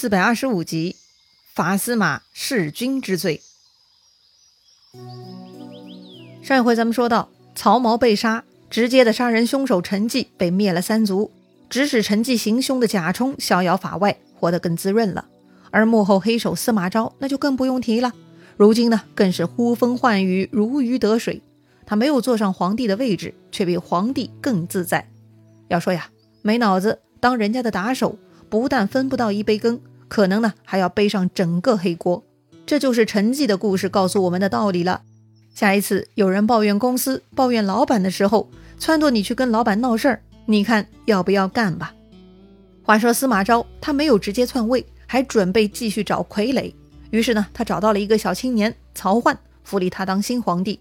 四百二十五集，罚司马弑君之罪。上一回咱们说到，曹髦被杀，直接的杀人凶手陈纪被灭了三族，指使陈纪行凶的贾充逍遥法外，活得更滋润了。而幕后黑手司马昭，那就更不用提了。如今呢，更是呼风唤雨，如鱼得水。他没有坐上皇帝的位置，却比皇帝更自在。要说呀，没脑子，当人家的打手。不但分不到一杯羹，可能呢还要背上整个黑锅。这就是陈记的故事告诉我们的道理了。下一次有人抱怨公司、抱怨老板的时候，撺掇你去跟老板闹事儿，你看要不要干吧？话说司马昭他没有直接篡位，还准备继续找傀儡。于是呢，他找到了一个小青年曹奂，扶立他当新皇帝。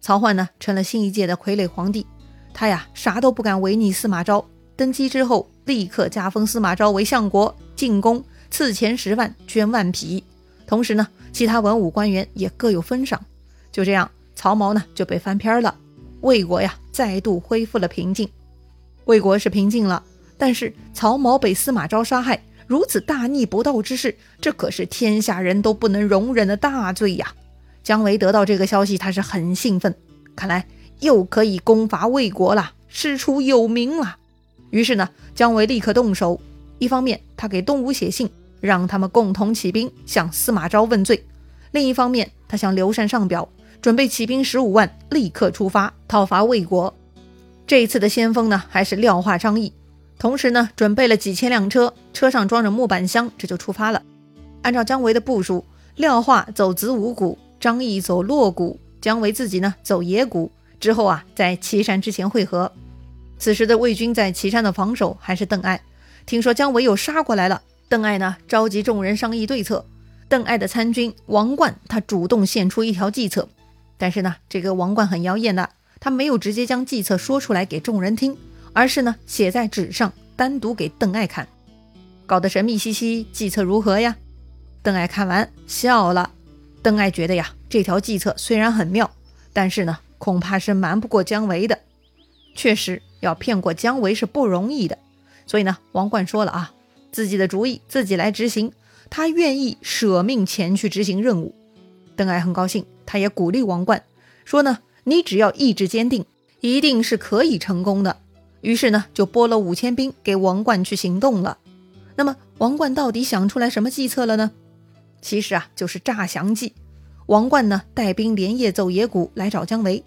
曹奂呢，成了新一届的傀儡皇帝。他呀，啥都不敢违逆司马昭。登基之后。立刻加封司马昭为相国，进宫赐钱十万，捐万匹。同时呢，其他文武官员也各有封赏。就这样，曹髦呢就被翻篇了。魏国呀，再度恢复了平静。魏国是平静了，但是曹髦被司马昭杀害，如此大逆不道之事，这可是天下人都不能容忍的大罪呀！姜维得到这个消息，他是很兴奋，看来又可以攻伐魏国了，师出有名了。于是呢，姜维立刻动手。一方面，他给东吴写信，让他们共同起兵向司马昭问罪；另一方面，他向刘禅上表，准备起兵十五万，立刻出发讨伐魏国。这一次的先锋呢，还是廖化、张翼。同时呢，准备了几千辆车，车上装着木板箱，这就出发了。按照姜维的部署，廖化走子午谷，张翼走洛谷，姜维自己呢走野谷。之后啊，在岐山之前会合。此时的魏军在岐山的防守还是邓艾。听说姜维又杀过来了，邓艾呢召集众人商议对策。邓艾的参军王冠，他主动献出一条计策，但是呢，这个王冠很妖艳的，他没有直接将计策说出来给众人听，而是呢写在纸上，单独给邓艾看，搞得神秘兮兮。计策如何呀？邓艾看完笑了。邓艾觉得呀，这条计策虽然很妙，但是呢，恐怕是瞒不过姜维的。确实。要骗过姜维是不容易的，所以呢，王冠说了啊，自己的主意自己来执行，他愿意舍命前去执行任务。邓艾很高兴，他也鼓励王冠说呢，你只要意志坚定，一定是可以成功的。于是呢，就拨了五千兵给王冠去行动了。那么，王冠到底想出来什么计策了呢？其实啊，就是诈降计。王冠呢，带兵连夜走野谷来找姜维，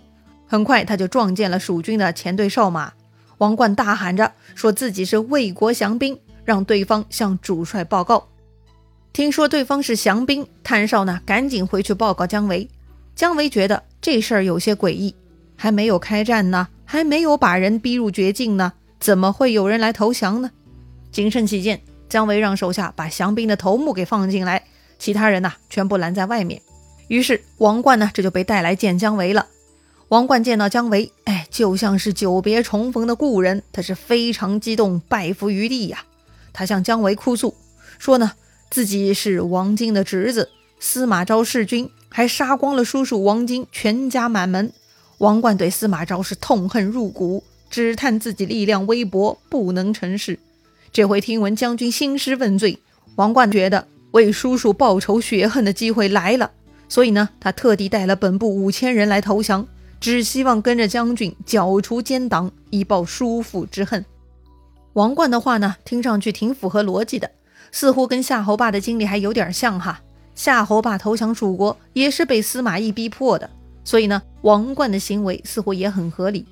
很快他就撞见了蜀军的前队哨马。王冠大喊着说自己是魏国降兵，让对方向主帅报告。听说对方是降兵，探哨呢赶紧回去报告姜维。姜维觉得这事儿有些诡异，还没有开战呢，还没有把人逼入绝境呢，怎么会有人来投降呢？谨慎起见，姜维让手下把降兵的头目给放进来，其他人呐全部拦在外面。于是王冠呢这就被带来见姜维了。王冠见到姜维，哎，就像是久别重逢的故人，他是非常激动，拜伏于地呀。他向姜维哭诉说呢，自己是王经的侄子，司马昭弑君，还杀光了叔叔王经全家满门。王冠对司马昭是痛恨入骨，只叹自己力量微薄，不能成事。这回听闻将军兴师问罪，王冠觉得为叔叔报仇雪恨的机会来了，所以呢，他特地带了本部五千人来投降。只希望跟着将军剿除奸党，以报叔父之恨。王冠的话呢，听上去挺符合逻辑的，似乎跟夏侯霸的经历还有点像哈。夏侯霸投降蜀国也是被司马懿逼迫的，所以呢，王冠的行为似乎也很合理。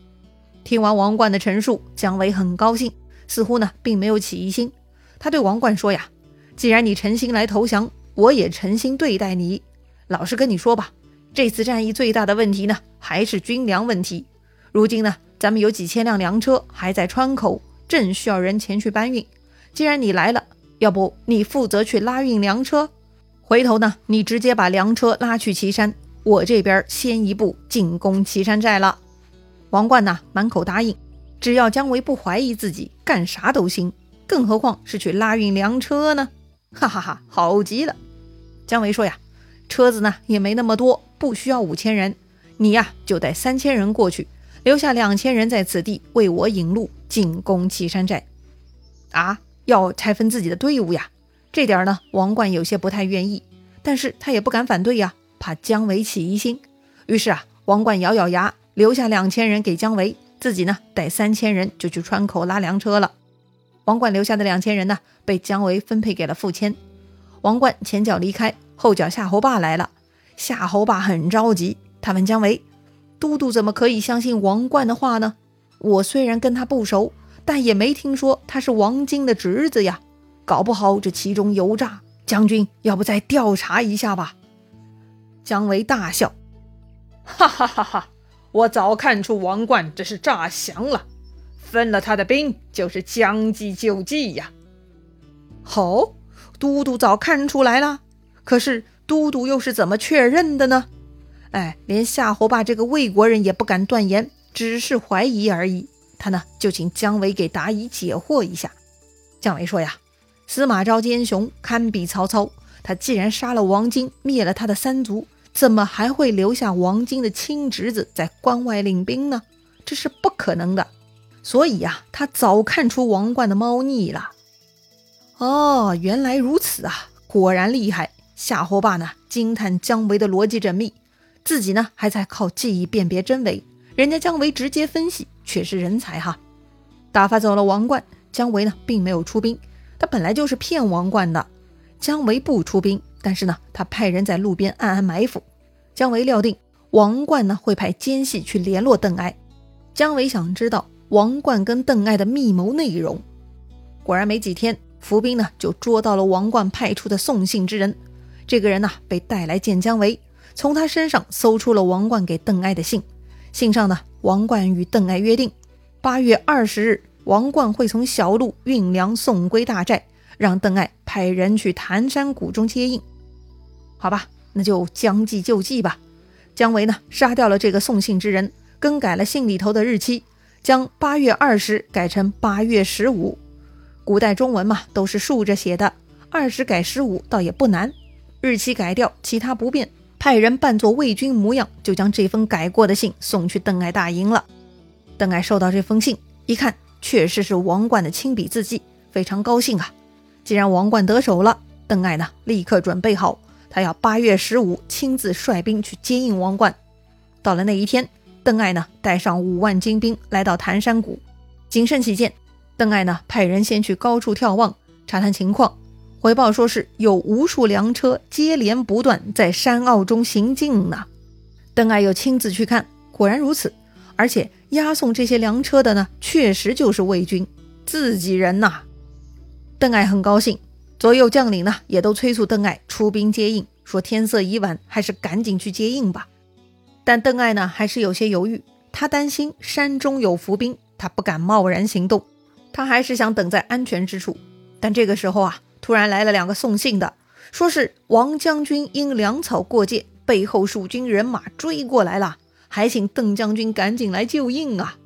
听完王冠的陈述，姜维很高兴，似乎呢并没有起疑心。他对王冠说呀：“既然你诚心来投降，我也诚心对待你。老实跟你说吧。”这次战役最大的问题呢，还是军粮问题。如今呢，咱们有几千辆粮车还在川口，正需要人前去搬运。既然你来了，要不你负责去拉运粮车？回头呢，你直接把粮车拉去岐山，我这边先一步进攻岐山寨了。王冠呢，满口答应，只要姜维不怀疑自己，干啥都行。更何况是去拉运粮车呢？哈哈哈，好极了。姜维说呀。车子呢也没那么多，不需要五千人，你呀就带三千人过去，留下两千人在此地为我引路，进攻岐山寨。啊，要拆分自己的队伍呀？这点呢，王冠有些不太愿意，但是他也不敢反对呀，怕姜维起疑心。于是啊，王冠咬咬牙，留下两千人给姜维，自己呢带三千人就去川口拉粮车了。王冠留下的两千人呢，被姜维分配给了傅谦。王冠前脚离开，后脚夏侯霸来了。夏侯霸很着急，他问姜维：“都督怎么可以相信王冠的话呢？我虽然跟他不熟，但也没听说他是王晶的侄子呀。搞不好这其中有诈，将军要不再调查一下吧？”姜维大笑：“哈哈哈哈！我早看出王冠这是诈降了，分了他的兵就是将计就计呀。”好，都督早看出来了，可是。都督又是怎么确认的呢？哎，连夏侯霸这个魏国人也不敢断言，只是怀疑而已。他呢，就请姜维给答疑解惑一下。姜维说呀：“司马昭奸雄，堪比曹操。他既然杀了王荆，灭了他的三族，怎么还会留下王荆的亲侄子在关外领兵呢？这是不可能的。所以呀，他早看出王冠的猫腻了。哦，原来如此啊，果然厉害。”夏侯霸呢惊叹姜维的逻辑缜密，自己呢还在靠记忆辨别真伪，人家姜维直接分析，却是人才哈。打发走了王冠，姜维呢并没有出兵，他本来就是骗王冠的。姜维不出兵，但是呢他派人在路边暗暗埋伏。姜维料定王冠呢会派奸细去联络邓艾，姜维想知道王冠跟邓艾的密谋内容。果然没几天，伏兵呢就捉到了王冠派出的送信之人。这个人呢，被带来见姜维，从他身上搜出了王冠给邓艾的信。信上呢，王冠与邓艾约定，八月二十日，王冠会从小路运粮送归大寨，让邓艾派人去谭山谷中接应。好吧，那就将计就计吧。姜维呢，杀掉了这个送信之人，更改了信里头的日期，将八月二十改成八月十五。古代中文嘛，都是竖着写的，二十改十五倒也不难。日期改掉，其他不变。派人扮作魏军模样，就将这封改过的信送去邓艾大营了。邓艾收到这封信，一看，确实是王冠的亲笔字迹，非常高兴啊！既然王冠得手了，邓艾呢，立刻准备好，他要八月十五亲自率兵去接应王冠。到了那一天，邓艾呢，带上五万精兵来到谭山谷，谨慎起见，邓艾呢，派人先去高处眺望，查探情况。回报说是有无数粮车接连不断在山坳中行进呢。邓艾又亲自去看，果然如此。而且押送这些粮车的呢，确实就是魏军自己人呐。邓艾很高兴，左右将领呢也都催促邓艾出兵接应，说天色已晚，还是赶紧去接应吧。但邓艾呢还是有些犹豫，他担心山中有伏兵，他不敢贸然行动，他还是想等在安全之处。但这个时候啊。突然来了两个送信的，说是王将军因粮草过界，背后蜀军人马追过来了，还请邓将军赶紧来救应啊！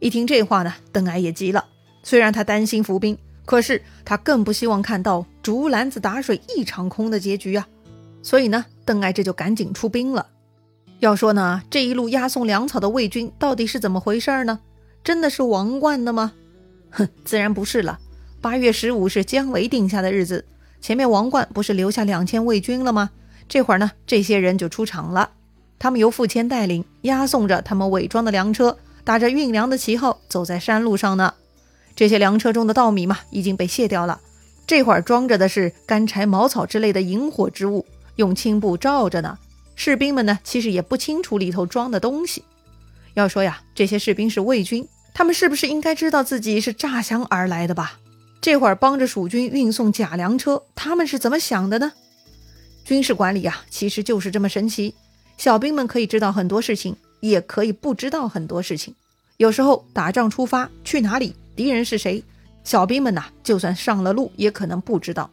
一听这话呢，邓艾也急了。虽然他担心伏兵，可是他更不希望看到竹篮子打水一场空的结局啊！所以呢，邓艾这就赶紧出兵了。要说呢，这一路押送粮草的魏军到底是怎么回事呢？真的是王冠的吗？哼，自然不是了。八月十五是姜维定下的日子，前面王冠不是留下两千魏军了吗？这会儿呢，这些人就出场了。他们由傅谦带领，押送着他们伪装的粮车，打着运粮的旗号，走在山路上呢。这些粮车中的稻米嘛，已经被卸掉了，这会儿装着的是干柴、茅草之类的引火之物，用青布罩着呢。士兵们呢，其实也不清楚里头装的东西。要说呀，这些士兵是魏军，他们是不是应该知道自己是诈降而来的吧？这会儿帮着蜀军运送假粮车，他们是怎么想的呢？军事管理呀，其实就是这么神奇。小兵们可以知道很多事情，也可以不知道很多事情。有时候打仗出发去哪里，敌人是谁，小兵们呐，就算上了路，也可能不知道。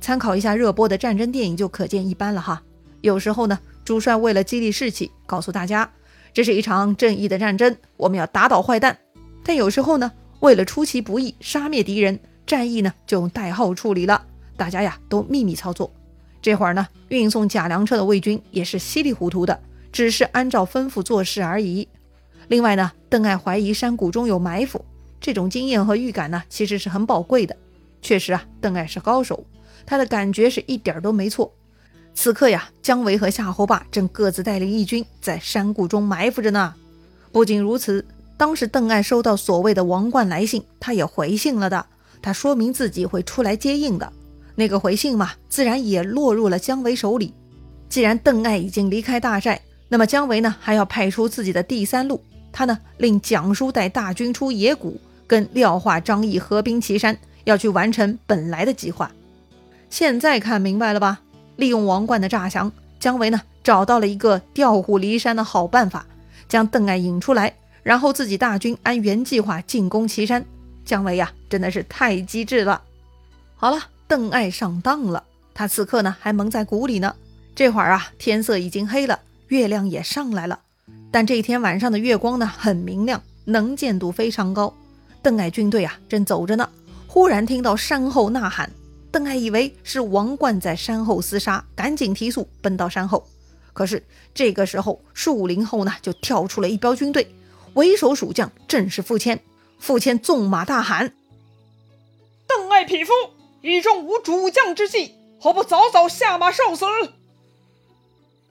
参考一下热播的战争电影就可见一斑了哈。有时候呢，主帅为了激励士气，告诉大家这是一场正义的战争，我们要打倒坏蛋。但有时候呢，为了出其不意，杀灭敌人。战役呢就用代号处理了，大家呀都秘密操作。这会儿呢，运送假粮车的魏军也是稀里糊涂的，只是按照吩咐做事而已。另外呢，邓艾怀疑山谷中有埋伏，这种经验和预感呢，其实是很宝贵的。确实啊，邓艾是高手，他的感觉是一点都没错。此刻呀，姜维和夏侯霸正各自带领义军在山谷中埋伏着呢。不仅如此，当时邓艾收到所谓的王冠来信，他也回信了的。他说明自己会出来接应的。那个回信嘛，自然也落入了姜维手里。既然邓艾已经离开大寨，那么姜维呢，还要派出自己的第三路。他呢，令蒋叔带大军出野谷，跟廖化、张翼合兵岐山，要去完成本来的计划。现在看明白了吧？利用王冠的诈降，姜维呢找到了一个调虎离山的好办法，将邓艾引出来，然后自己大军按原计划进攻岐山。姜维呀，真的是太机智了。好了，邓艾上当了，他此刻呢还蒙在鼓里呢。这会儿啊，天色已经黑了，月亮也上来了。但这一天晚上的月光呢，很明亮，能见度非常高。邓艾军队啊，正走着呢，忽然听到山后呐喊。邓艾以为是王冠在山后厮杀，赶紧提速奔到山后。可是这个时候，树林后呢，就跳出了一彪军队，为首蜀将正是傅谦。傅谦纵马大喊：“邓艾匹夫，以中无主将之计，何不早早下马受死？”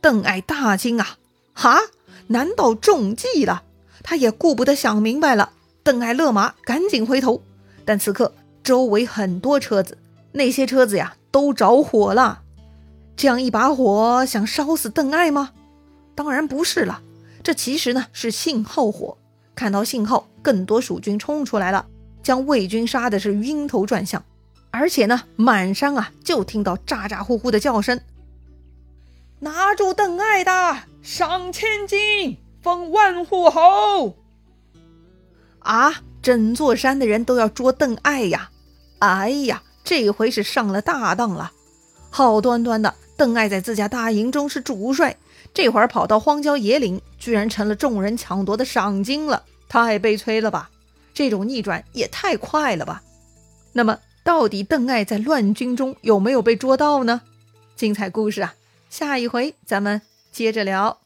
邓艾大惊啊！哈，难道中计了？他也顾不得想明白了。邓艾勒马，赶紧回头。但此刻周围很多车子，那些车子呀都着火了。这样一把火，想烧死邓艾吗？当然不是了。这其实呢是信号火。看到信号，更多蜀军冲出来了，将魏军杀的是晕头转向。而且呢，满山啊就听到咋咋呼呼的叫声。拿住邓艾的，赏千金，封万户侯。啊！整座山的人都要捉邓艾呀！哎呀，这回是上了大当了。好端端的，邓艾在自家大营中是主帅，这会儿跑到荒郊野岭，居然成了众人抢夺的赏金了，太悲催了吧！这种逆转也太快了吧！那么，到底邓艾在乱军中有没有被捉到呢？精彩故事啊！下一回咱们接着聊。